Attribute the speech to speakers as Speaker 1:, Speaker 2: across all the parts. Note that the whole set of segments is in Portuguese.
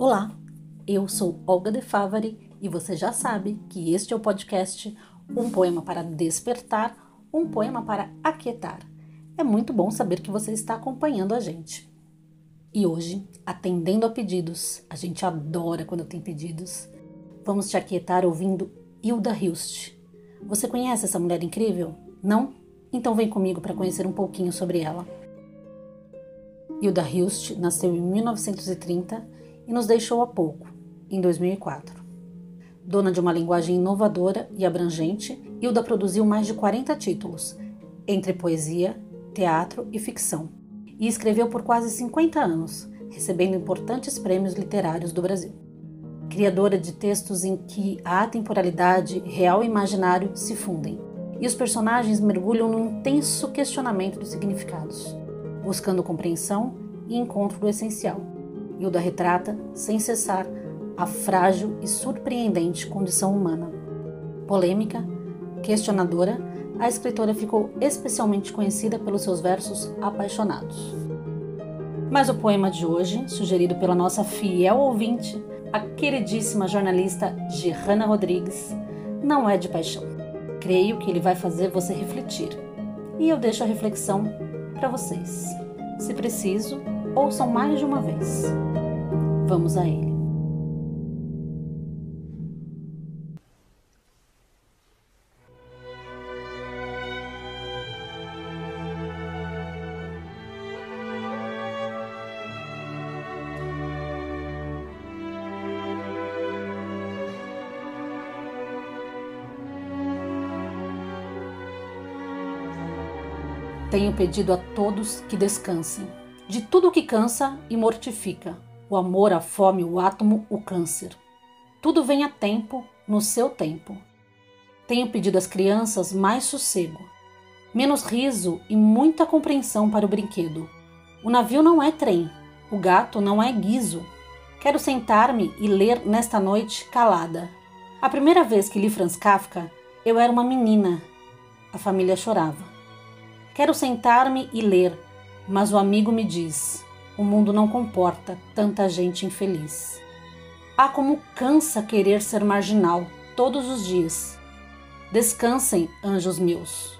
Speaker 1: Olá, eu sou Olga De Favari e você já sabe que este é o podcast Um Poema para Despertar, um poema para aquietar. É muito bom saber que você está acompanhando a gente. E hoje, atendendo a pedidos, a gente adora quando tem pedidos, vamos te aquietar ouvindo Hilda Hilst. Você conhece essa mulher incrível? Não? Então vem comigo para conhecer um pouquinho sobre ela. Hilda Hilst nasceu em 1930 e nos deixou há pouco, em 2004. Dona de uma linguagem inovadora e abrangente, Hilda produziu mais de 40 títulos, entre poesia, teatro e ficção, e escreveu por quase 50 anos, recebendo importantes prêmios literários do Brasil. Criadora de textos em que a atemporalidade, real e imaginário se fundem, e os personagens mergulham num intenso questionamento dos significados, buscando compreensão e encontro do essencial Hilda retrata, sem cessar, a frágil e surpreendente condição humana. Polêmica, questionadora, a escritora ficou especialmente conhecida pelos seus versos apaixonados. Mas o poema de hoje, sugerido pela nossa fiel ouvinte, a queridíssima jornalista Gerana Rodrigues, não é de paixão. Creio que ele vai fazer você refletir. E eu deixo a reflexão para vocês. Se preciso, ouçam mais de uma vez. Vamos a ele. Tenho pedido a todos que descansem de tudo que cansa e mortifica: o amor, a fome, o átomo, o câncer. Tudo vem a tempo, no seu tempo. Tenho pedido às crianças mais sossego, menos riso e muita compreensão para o brinquedo. O navio não é trem, o gato não é guiso. Quero sentar-me e ler nesta noite calada. A primeira vez que li Franz Kafka, eu era uma menina. A família chorava. Quero sentar-me e ler mas o amigo me diz: o mundo não comporta tanta gente infeliz. Ah, como cansa querer ser marginal todos os dias. Descansem, anjos meus.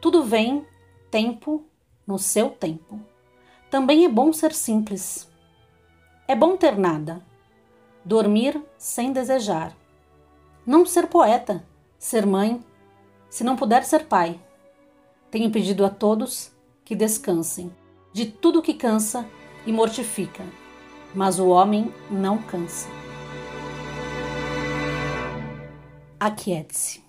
Speaker 1: Tudo vem, tempo, no seu tempo. Também é bom ser simples. É bom ter nada. Dormir sem desejar. Não ser poeta, ser mãe, se não puder ser pai. Tenho pedido a todos que descansem de tudo que cansa e mortifica, mas o homem não cansa. Aquiete-se.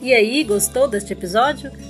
Speaker 1: E aí, gostou deste episódio?